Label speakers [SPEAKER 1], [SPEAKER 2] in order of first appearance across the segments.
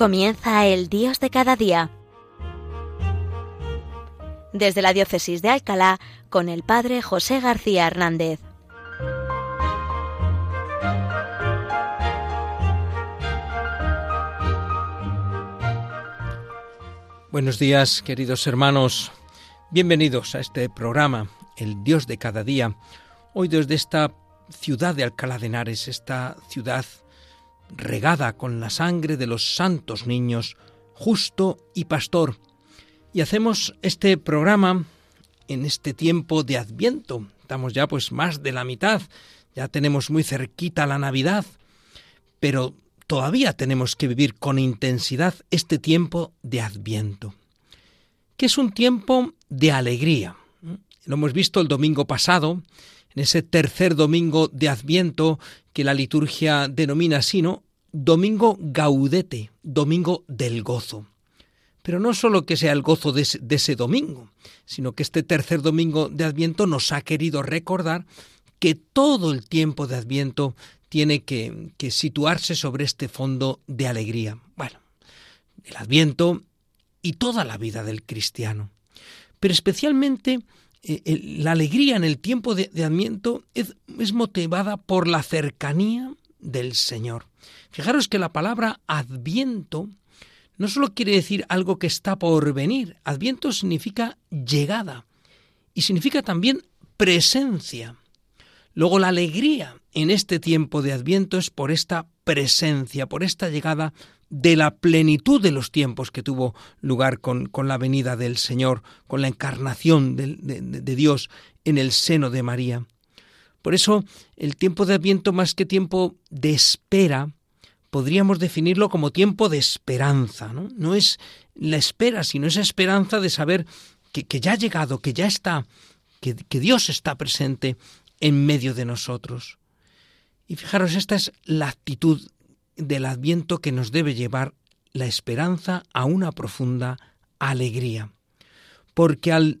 [SPEAKER 1] Comienza el Dios de cada día. Desde la Diócesis de Alcalá, con el Padre José García Hernández.
[SPEAKER 2] Buenos días, queridos hermanos. Bienvenidos a este programa, El Dios de cada día. Hoy desde esta ciudad de Alcalá de Henares, esta ciudad regada con la sangre de los santos niños, justo y pastor. Y hacemos este programa en este tiempo de Adviento. Estamos ya pues más de la mitad, ya tenemos muy cerquita la Navidad, pero todavía tenemos que vivir con intensidad este tiempo de Adviento, que es un tiempo de alegría. Lo hemos visto el domingo pasado, en ese tercer domingo de Adviento que la liturgia denomina así, ¿no? Domingo gaudete, domingo del gozo. Pero no solo que sea el gozo de ese, domingo, sino que este tercer domingo de Adviento nos ha querido recordar que todo el tiempo de Adviento tiene que, que situarse sobre este fondo de alegría. Bueno, el Adviento y toda la vida del cristiano. Pero especialmente eh, la alegría en el tiempo de, Adviento es, es motivada por la cercanía del Señor. Fijaros que la palabra Adviento no solo quiere decir algo que está por venir, Adviento significa llegada y significa también presencia. Luego la alegría en este tiempo de Adviento es por esta presencia, por esta llegada de la plenitud de los tiempos que tuvo lugar con, con la venida del Señor, con la encarnación de, de Dios en el seno de María. Por eso el tiempo de Adviento, más que tiempo de espera, podríamos definirlo como tiempo de esperanza. No, no es la espera, sino esa esperanza de saber que, que ya ha llegado, que ya está, que, que Dios está presente en medio de nosotros. Y fijaros, esta es la actitud del adviento que nos debe llevar la esperanza a una profunda alegría. Porque al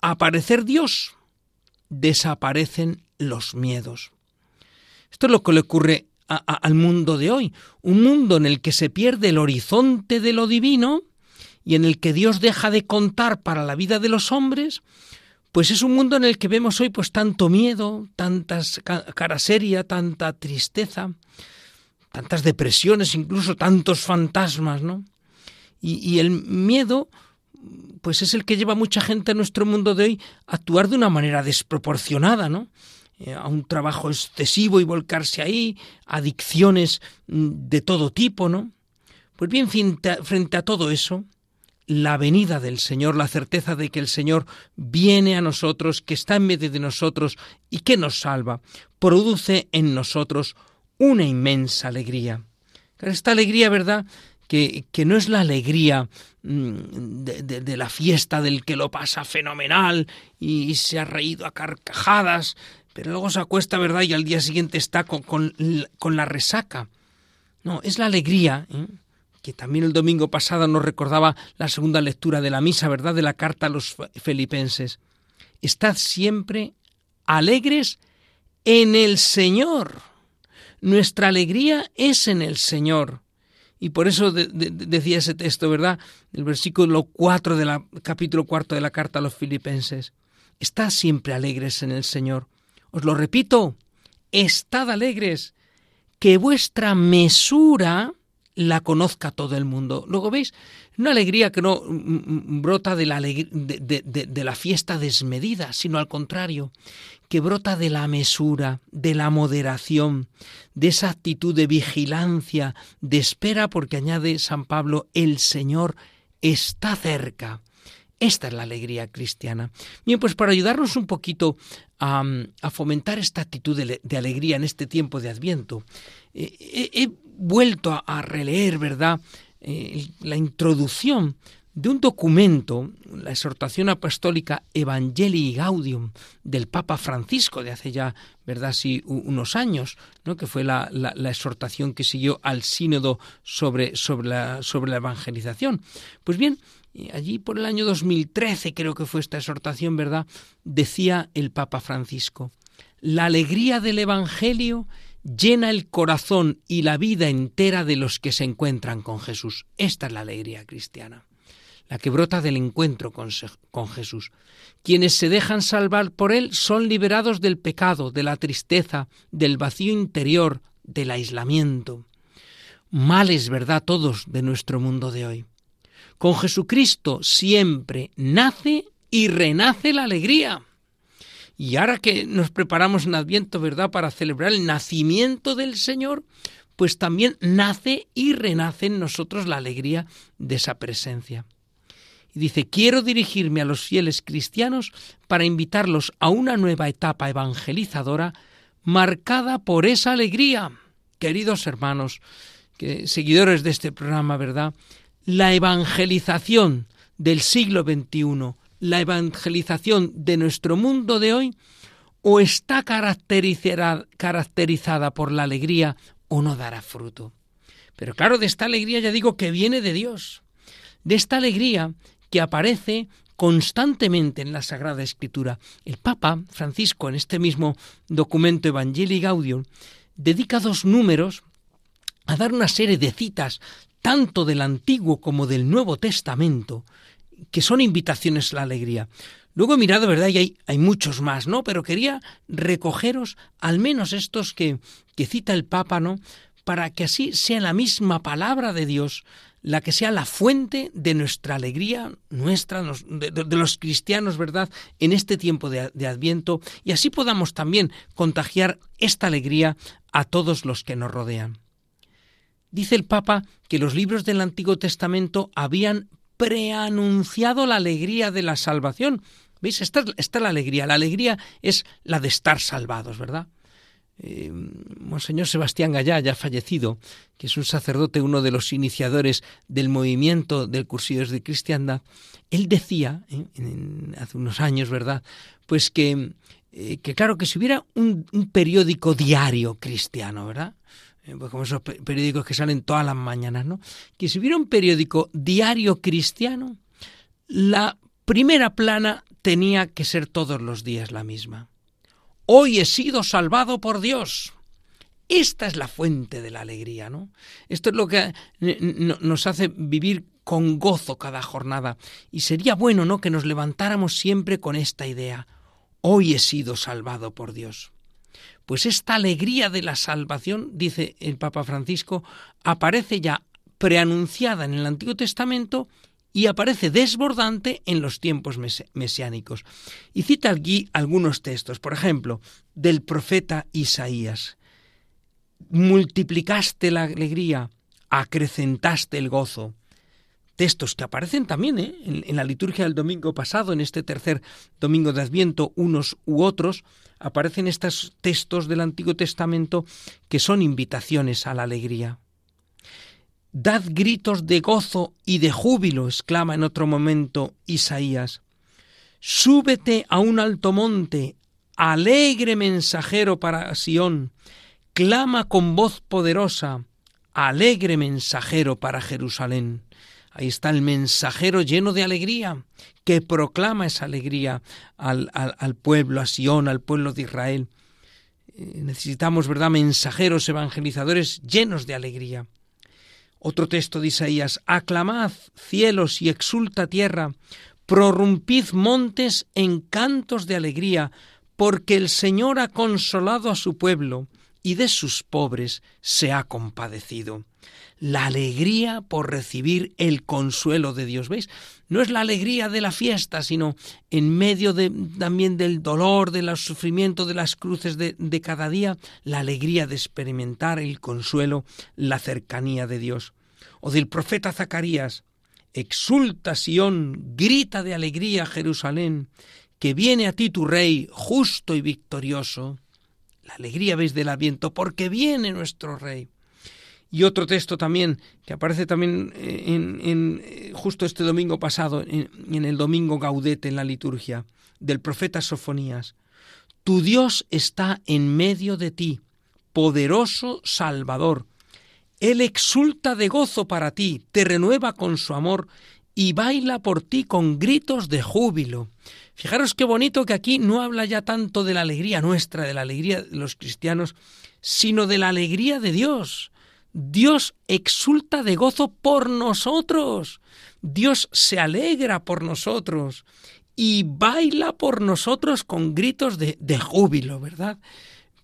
[SPEAKER 2] aparecer Dios, desaparecen los miedos. Esto es lo que le ocurre al mundo de hoy, un mundo en el que se pierde el horizonte de lo divino y en el que Dios deja de contar para la vida de los hombres, pues es un mundo en el que vemos hoy pues tanto miedo, tantas cara seria, tanta tristeza, tantas depresiones, incluso tantos fantasmas, ¿no? Y, y, el miedo, pues es el que lleva a mucha gente a nuestro mundo de hoy a actuar de una manera desproporcionada, ¿no? Eh, a un trabajo excesivo y volcarse ahí, adicciones mm, de todo tipo, ¿no? Pues bien, frente a todo eso, la venida del Señor, la certeza de que el Señor viene a nosotros, que está en medio de nosotros y que nos salva, produce en nosotros una inmensa alegría. Esta alegría, ¿verdad? Que, que no es la alegría mm, de, la fiesta del que lo pasa fenomenal y se ha reído a carcajadas, pero luego se acuesta, ¿verdad? Y al día siguiente está con, con, la resaca. No, es la alegría, ¿eh? que también el domingo pasado nos recordaba la segunda lectura de la misa, ¿verdad? De la carta a los filipenses. Estad siempre alegres en el Señor. Nuestra alegría es en el Señor. Y por eso decía ese texto, ¿verdad? El versículo 4 del capítulo cuarto de la carta a los filipenses. Estad siempre alegres en el Señor. Os lo repito, estad alegres, que vuestra mesura la conozca todo el mundo. Luego veis, una alegría que no brota de la, de, la fiesta desmedida, sino al contrario, que brota de la mesura, de la moderación, de esa actitud de vigilancia, de espera, porque añade San Pablo, el Señor está cerca. Esta es la alegría cristiana. Bien, pues para ayudarnos un poquito a, fomentar esta actitud de, alegría en este tiempo de Adviento, eh, he, vuelto a, releer, ¿verdad?, eh, la introducción de un documento, la exhortación apostólica Evangelii Gaudium del Papa Francisco de hace ya, ¿verdad?, sí, unos años, ¿no?, que fue la, exhortación que siguió al sínodo sobre, la, sobre la evangelización. Pues bien, allí por el año 2013 creo que fue esta exhortación, ¿verdad? Decía el Papa Francisco, la alegría del Evangelio llena el corazón y la vida entera de los que se encuentran con Jesús. Esta es la alegría cristiana, la que brota del encuentro con, con Jesús. Quienes se dejan salvar por Él son liberados del pecado, de la tristeza, del vacío interior, del aislamiento. Males, ¿verdad?, todos de nuestro mundo de hoy. Con Jesucristo siempre nace y renace la alegría. Y ahora que nos preparamos en Adviento, ¿verdad?, para celebrar el nacimiento del Señor, pues también nace y renace en nosotros la alegría de esa presencia. Y dice, quiero dirigirme a los fieles cristianos para invitarlos a una nueva etapa evangelizadora marcada por esa alegría. Queridos hermanos, que, seguidores de este programa, ¿verdad? La evangelización del siglo XXI la evangelización de nuestro mundo de hoy o está caracterizada por la alegría o no dará fruto. Pero claro, de esta alegría ya digo que viene de Dios, de esta alegría que aparece constantemente en la Sagrada Escritura. El Papa Francisco, en este mismo documento Evangelii Gaudium, dedica dos números a dar una serie de citas, tanto del Antiguo como del Nuevo Testamento, que son invitaciones a la alegría. Luego he mirado, ¿verdad? Y hay, muchos más, ¿no? Pero quería recogeros al menos estos que, cita el Papa, ¿no? Para que así sea la misma palabra de Dios la que sea la fuente de nuestra alegría, nuestra, de, los cristianos, ¿verdad?, en este tiempo de, Adviento, y así podamos también contagiar esta alegría a todos los que nos rodean. Dice el Papa que los libros del Antiguo Testamento habían preanunciado la alegría de la salvación. ¿Veis? Esta, es la alegría. La alegría es la de estar salvados, ¿verdad? Eh, Monseñor Sebastián Gallá, ya fallecido, que es un sacerdote, uno de los iniciadores del movimiento del Cursillos de Cristiandad, él decía, ¿eh? hace unos años, ¿verdad?, pues que, eh, que claro, que si hubiera un, un periódico diario cristiano, ¿verdad?, pues como esos periódicos que salen todas las mañanas, ¿no? Que si hubiera un periódico diario cristiano, la primera plana tenía que ser todos los días la misma. Hoy he sido salvado por Dios. Esta es la fuente de la alegría, ¿no? Esto es lo que eh, nos hace vivir con gozo cada jornada. Y sería bueno, ¿no?, que nos levantáramos siempre con esta idea. Hoy he sido salvado por Dios. Pues esta alegría de la salvación, dice el Papa Francisco, aparece ya preanunciada en el Antiguo Testamento y aparece desbordante en los tiempos mesiánicos. Y cita aquí algunos textos, por ejemplo, del profeta Isaías. Multiplicaste la alegría, acrecentaste el gozo. Textos que aparecen también ¿eh? en, en la liturgia del domingo pasado, en este tercer domingo de Adviento, unos u otros, aparecen estos textos del Antiguo Testamento que son invitaciones a la alegría. Dad gritos de gozo y de júbilo, exclama en otro momento Isaías. Súbete a un alto monte, alegre mensajero para Sión, clama con voz poderosa, alegre mensajero para Jerusalén. Ahí está el mensajero lleno de alegría, que proclama esa alegría al, al, pueblo, a Sión, al pueblo de Israel. Eh, necesitamos, ¿verdad?, mensajeros evangelizadores llenos de alegría. Otro texto de Isaías, aclamad cielos y exulta tierra, prorrumpid montes en cantos de alegría, porque el Señor ha consolado a su pueblo y de sus pobres se ha compadecido la alegría por recibir el consuelo de Dios. ¿Veis? No es la alegría de la fiesta, sino en medio también del dolor, del sufrimiento, de las cruces de, de cada día, la alegría de experimentar el consuelo, la cercanía de Dios. O del profeta Zacarías, exulta Sión, grita de alegría Jerusalén, que viene a ti tu rey justo y victorioso. Alegría, veis, del aviento, porque viene nuestro rey. Y otro texto también, que aparece también eh, en, eh, justo este domingo pasado, en el domingo Gaudete en la liturgia, del profeta Sofonías. Tu Dios está en medio de ti, poderoso Salvador. Él exulta de gozo para ti, te renueva con su amor y baila por ti con gritos de júbilo. Fijaros qué bonito que aquí no habla ya tanto de la alegría nuestra, de la alegría de los cristianos, sino de la alegría de Dios. Dios exulta de gozo por nosotros. Dios se alegra por nosotros y baila por nosotros con gritos de, de júbilo, ¿verdad?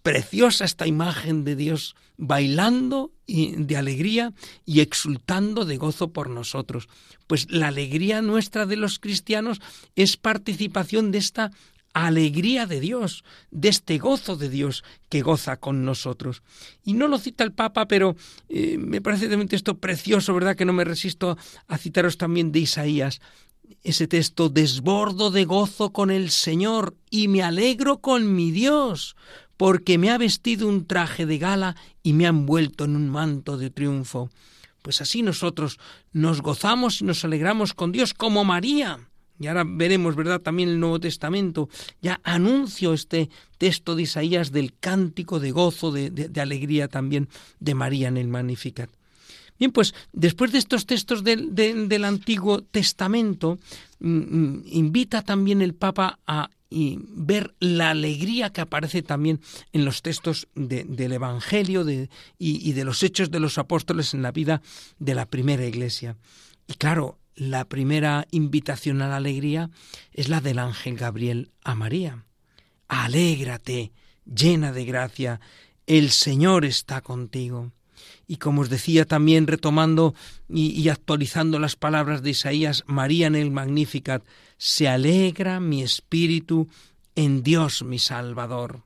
[SPEAKER 2] Preciosa esta imagen de Dios bailando de alegría y exultando de gozo por nosotros. Pues la alegría nuestra de los cristianos es participación de esta alegría de Dios, de este gozo de Dios que goza con nosotros. Y no lo cita el Papa, pero eh, me parece realmente esto precioso, ¿verdad? Que no me resisto a citaros también de Isaías. Ese texto, desbordo de gozo con el Señor y me alegro con mi Dios, porque me ha vestido un traje de gala y me ha envuelto en un manto de triunfo. Pues así nosotros nos gozamos y nos alegramos con Dios como María. Y ahora veremos, ¿verdad? También el Nuevo Testamento. Ya anuncio este texto de Isaías del cántico de gozo, de, alegría también de María en el Magnificat. Bien, pues después de estos textos del, del Antiguo Testamento, mm, mm, invita también el Papa a y ver la alegría que aparece también en los textos del Evangelio y, de los hechos de los apóstoles en la vida de la primera iglesia. Y claro, la primera invitación a la alegría es la del ángel Gabriel a María. Alégrate, llena de gracia, el Señor está contigo. Y como os decía también retomando y, actualizando las palabras de Isaías, María en el Magnificat, se alegra mi espíritu en Dios mi Salvador.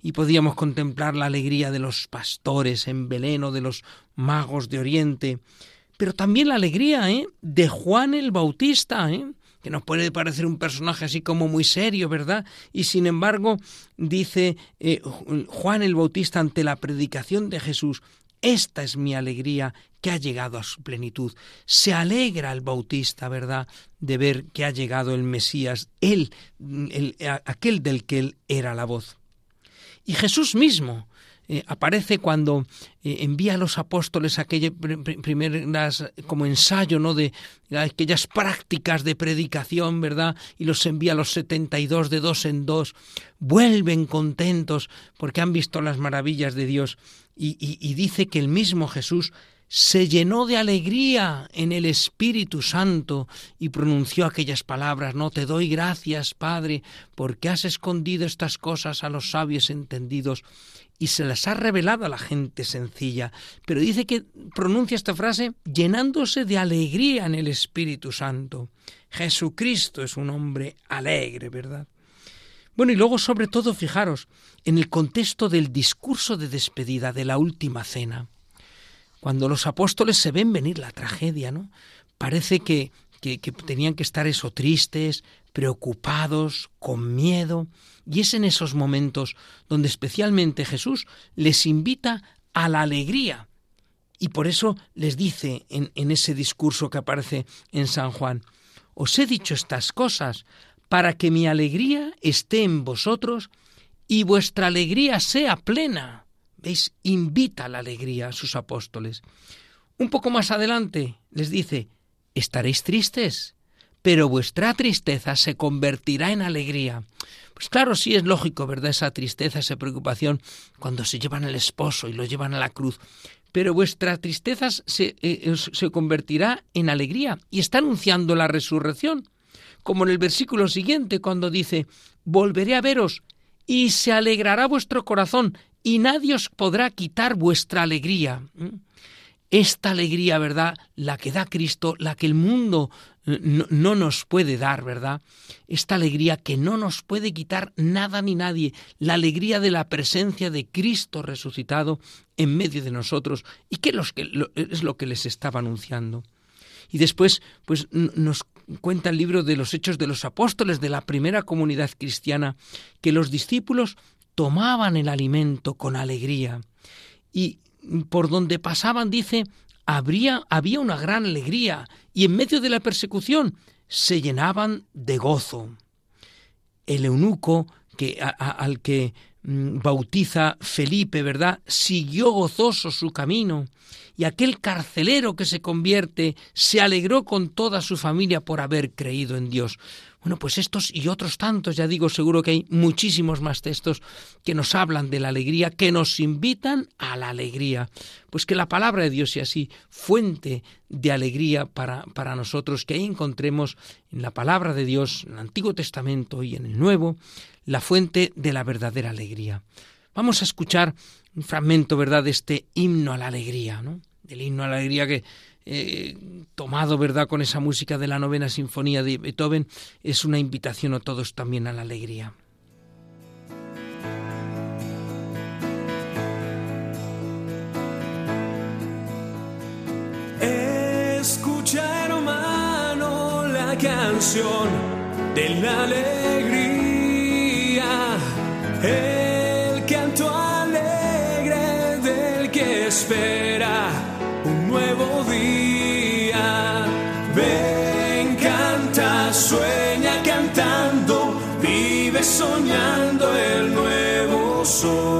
[SPEAKER 2] Y podíamos contemplar la alegría de los pastores en Belén o de los magos de Oriente, pero también la alegría ¿eh? de Juan el Bautista, ¿eh? que nos puede parecer un personaje así como muy serio, ¿verdad? Y sin embargo, dice eh, Juan el Bautista ante la predicación de Jesús, esta es mi alegría que ha llegado a su plenitud. Se alegra el bautista, ¿verdad?, de ver que ha llegado el Mesías, él, aquel del que él era la voz. Y Jesús mismo, eh, aparece cuando eh, envía a los apóstoles aquellas primeras como ensayo no de aquellas prácticas de predicación verdad y los envía a los setenta y dos de dos en dos. Vuelven contentos porque han visto las maravillas de Dios. Y dice que el mismo Jesús se llenó de alegría en el Espíritu Santo y pronunció aquellas palabras, no te doy gracias, Padre, porque has escondido estas cosas a los sabios entendidos y se las ha revelado a la gente sencilla. Pero dice que pronuncia esta frase llenándose de alegría en el Espíritu Santo. Jesucristo es un hombre alegre, ¿verdad? Bueno, y luego sobre todo, fijaros, en el contexto del discurso de despedida de la última cena cuando los apóstoles se ven venir la tragedia, ¿no? Parece que, que, tenían que estar eso tristes, preocupados, con miedo, y es en esos momentos donde especialmente Jesús les invita a la alegría. Y por eso les dice en, en ese discurso que aparece en San Juan, os he dicho estas cosas para que mi alegría esté en vosotros y vuestra alegría sea plena. ¿Veis? Invita a la alegría a sus apóstoles. Un poco más adelante les dice, estaréis tristes, pero vuestra tristeza se convertirá en alegría. Pues claro, sí es lógico, ¿verdad? Esa tristeza, esa preocupación cuando se llevan al esposo y lo llevan a la cruz. Pero vuestra tristeza se, eh, se convertirá en alegría y está anunciando la resurrección. Como en el versículo siguiente, cuando dice, volveré a veros y se alegrará vuestro corazón y nadie os podrá quitar vuestra alegría. Esta alegría, ¿verdad? La que da Cristo, la que el mundo eh, no, nos puede dar, ¿verdad? Esta alegría que no nos puede quitar nada ni nadie, la alegría de la presencia de Cristo resucitado en medio de nosotros y que es lo que les estaba anunciando. Y después, pues nos cuenta el libro de los Hechos de los Apóstoles de la primera comunidad cristiana, que los discípulos tomaban el alimento con alegría y por donde pasaban, dice, habría, había una gran alegría y en medio de la persecución se llenaban de gozo. El eunuco que, al que mm, bautiza Felipe, ¿verdad? Siguió gozoso su camino y aquel carcelero que se convierte se alegró con toda su familia por haber creído en Dios. Bueno, pues estos y otros tantos, ya digo, seguro que hay muchísimos más textos que nos hablan de la alegría, que nos invitan a la alegría. Pues que la palabra de Dios sea así, fuente de alegría para, para nosotros, que ahí encontremos en la palabra de Dios, en el Antiguo Testamento y en el Nuevo, la fuente de la verdadera alegría. Vamos a escuchar un fragmento, ¿verdad?, de este himno a la alegría, ¿no? Del himno a la alegría que eh, tomado, ¿verdad?, con esa música de la novena sinfonía de Beethoven, es una invitación a todos también a la alegría.
[SPEAKER 3] Escucha, hermano, la canción de la alegría, el canto alegre del que espera soñando el nuevo sol.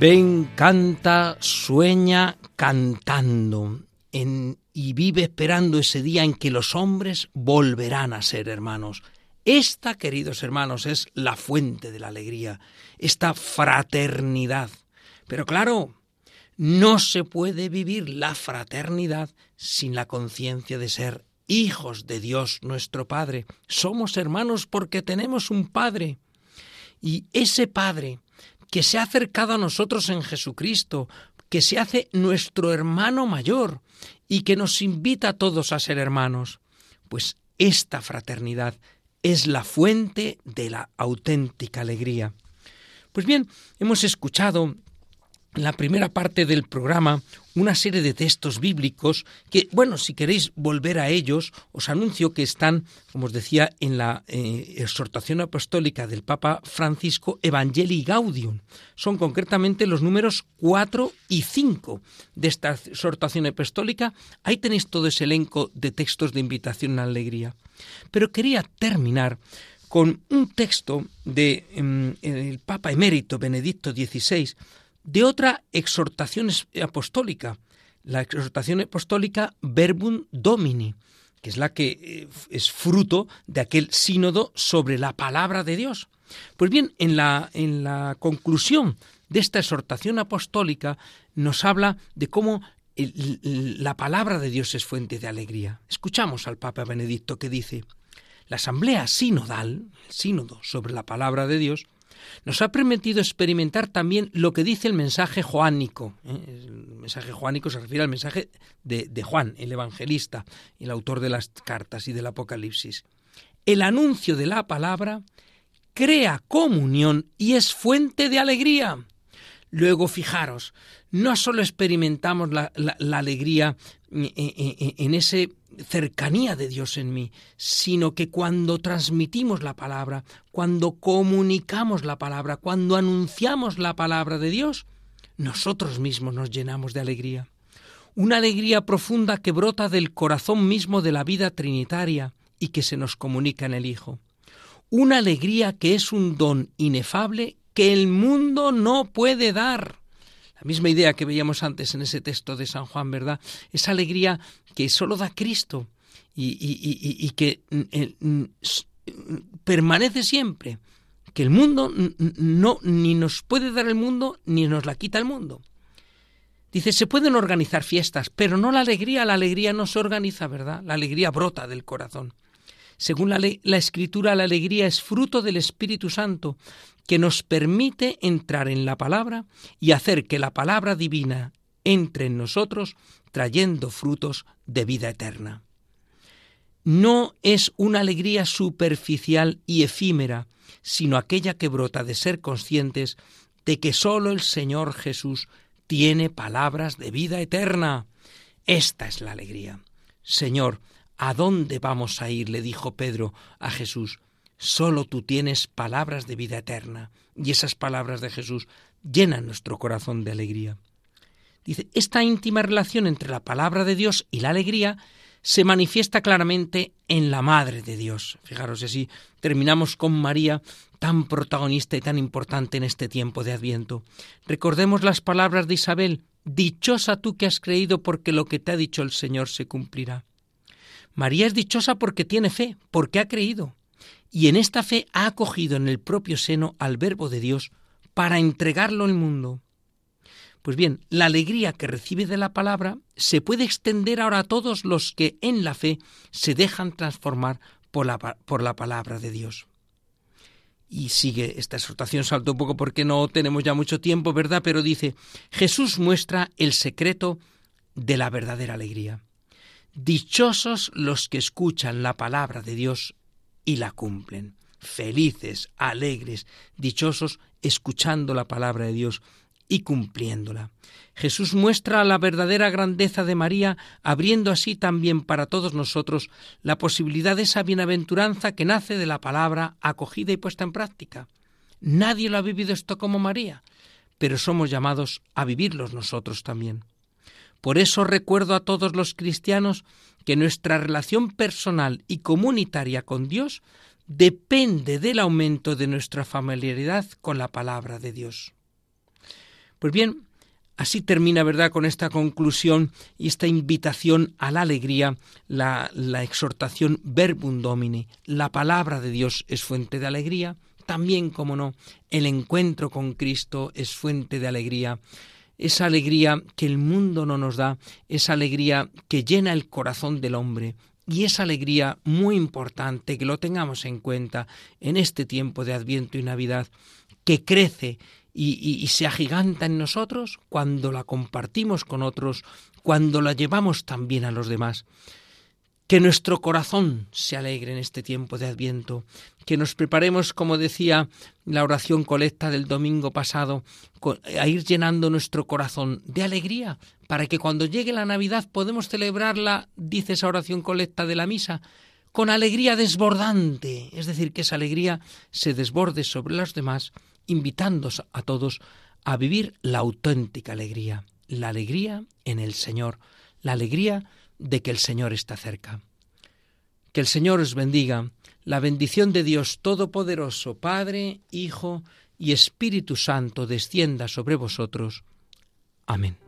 [SPEAKER 2] Ven, canta, sueña cantando y vive esperando ese día en que los hombres volverán a ser hermanos. Esta, queridos hermanos, es la fuente de la alegría, esta fraternidad. Pero claro, no se puede vivir la fraternidad sin la conciencia de ser hijos de Dios nuestro Padre. Somos hermanos porque tenemos un Padre. Y ese Padre que se ha acercado a nosotros en Jesucristo, que se hace nuestro hermano mayor y que nos invita a todos a ser hermanos. Pues esta fraternidad es la fuente de la auténtica alegría. Pues bien, hemos escuchado la primera parte del programa una serie de textos bíblicos que, bueno, si queréis volver a ellos, os anuncio que están, como os decía, en la eh, exhortación apostólica del Papa Francisco Evangelii Gaudium. Son concretamente los números 4 y 5 de esta exhortación apostólica. Ahí tenéis todo ese elenco de textos de invitación a la alegría. Pero quería terminar con un texto del de, Papa emérito Benedicto XVI, de otra exhortación apostólica, la exhortación apostólica Verbum Domini, que es la que eh, es fruto de aquel sínodo sobre la palabra de Dios. Pues bien, en la, en la conclusión de esta exhortación apostólica nos habla de cómo la palabra de Dios es fuente de alegría. Escuchamos al Papa Benedicto que dice, la asamblea sinodal, el sínodo sobre la palabra de Dios, nos ha permitido experimentar también lo que dice el mensaje joánico. ¿eh? El mensaje joánico se refiere al mensaje de, de Juan, el evangelista, el autor de las cartas y del Apocalipsis. El anuncio de la palabra crea comunión y es fuente de alegría. Luego, fijaros, no solo experimentamos la, alegría en ese cercanía de Dios en mí, sino que cuando transmitimos la palabra, cuando comunicamos la palabra, cuando anunciamos la palabra de Dios, nosotros mismos nos llenamos de alegría. Una alegría profunda que brota del corazón mismo de la vida trinitaria y que se nos comunica en el Hijo. Una alegría que es un don inefable que el mundo no puede dar. La misma idea que veíamos antes en ese texto de San Juan, ¿verdad? Esa alegría que solo da Cristo y, que permanece siempre, que el mundo no ni nos puede dar el mundo ni nos la quita el mundo. Dice, se pueden organizar fiestas, pero no la alegría. La alegría no se organiza, ¿verdad? La alegría brota del corazón. Según la, la, escritura, la alegría es fruto del Espíritu Santo, que nos permite entrar en la palabra y hacer que la palabra divina entre en nosotros, trayendo frutos de vida eterna. No es una alegría superficial y efímera, sino aquella que brota de ser conscientes de que sólo el Señor Jesús tiene palabras de vida eterna. Esta es la alegría. Señor, ¿a dónde vamos a ir? le dijo Pedro a Jesús. Solo tú tienes palabras de vida eterna. Y esas palabras de Jesús llenan nuestro corazón de alegría. Dice, esta íntima relación entre la palabra de Dios y la alegría se manifiesta claramente en la Madre de Dios. Fijaros, así terminamos con María, tan protagonista y tan importante en este tiempo de Adviento. Recordemos las palabras de Isabel, Dichosa tú que has creído porque lo que te ha dicho el Señor se cumplirá. María es dichosa porque tiene fe, porque ha creído, y en esta fe ha acogido en el propio seno al Verbo de Dios para entregarlo al mundo. Pues bien, la alegría que recibe de la palabra se puede extender ahora a todos los que en la fe se dejan transformar por la, por la palabra de Dios. Y sigue esta exhortación, salto un poco porque no tenemos ya mucho tiempo, ¿verdad? Pero dice, Jesús muestra el secreto de la verdadera alegría. Dichosos los que escuchan la palabra de Dios y la cumplen. Felices, alegres, dichosos escuchando la palabra de Dios y cumpliéndola. Jesús muestra la verdadera grandeza de María, abriendo así también para todos nosotros la posibilidad de esa bienaventuranza que nace de la palabra acogida y puesta en práctica. Nadie lo ha vivido esto como María, pero somos llamados a vivirlos nosotros también. Por eso recuerdo a todos los cristianos que nuestra relación personal y comunitaria con Dios depende del aumento de nuestra familiaridad con la palabra de Dios. Pues bien, así termina, ¿verdad?, con esta conclusión y esta invitación a la alegría, la, la exhortación verbum domini. La palabra de Dios es fuente de alegría, también, como no, el encuentro con Cristo es fuente de alegría. Esa alegría que el mundo no nos da, esa alegría que llena el corazón del hombre, y esa alegría muy importante que lo tengamos en cuenta en este tiempo de Adviento y Navidad, que crece y, se agiganta en nosotros cuando la compartimos con otros, cuando la llevamos también a los demás. Que nuestro corazón se alegre en este tiempo de Adviento, que nos preparemos, como decía la oración colecta del domingo pasado, a ir llenando nuestro corazón de alegría, para que cuando llegue la Navidad podemos celebrarla, dice esa oración colecta de la misa, con alegría desbordante, es decir, que esa alegría se desborde sobre los demás invitándos a todos a vivir la auténtica alegría, la alegría en el Señor, la alegría de que el Señor está cerca. Que el Señor os bendiga, la bendición de Dios Todopoderoso, Padre, Hijo y Espíritu Santo descienda sobre vosotros. Amén.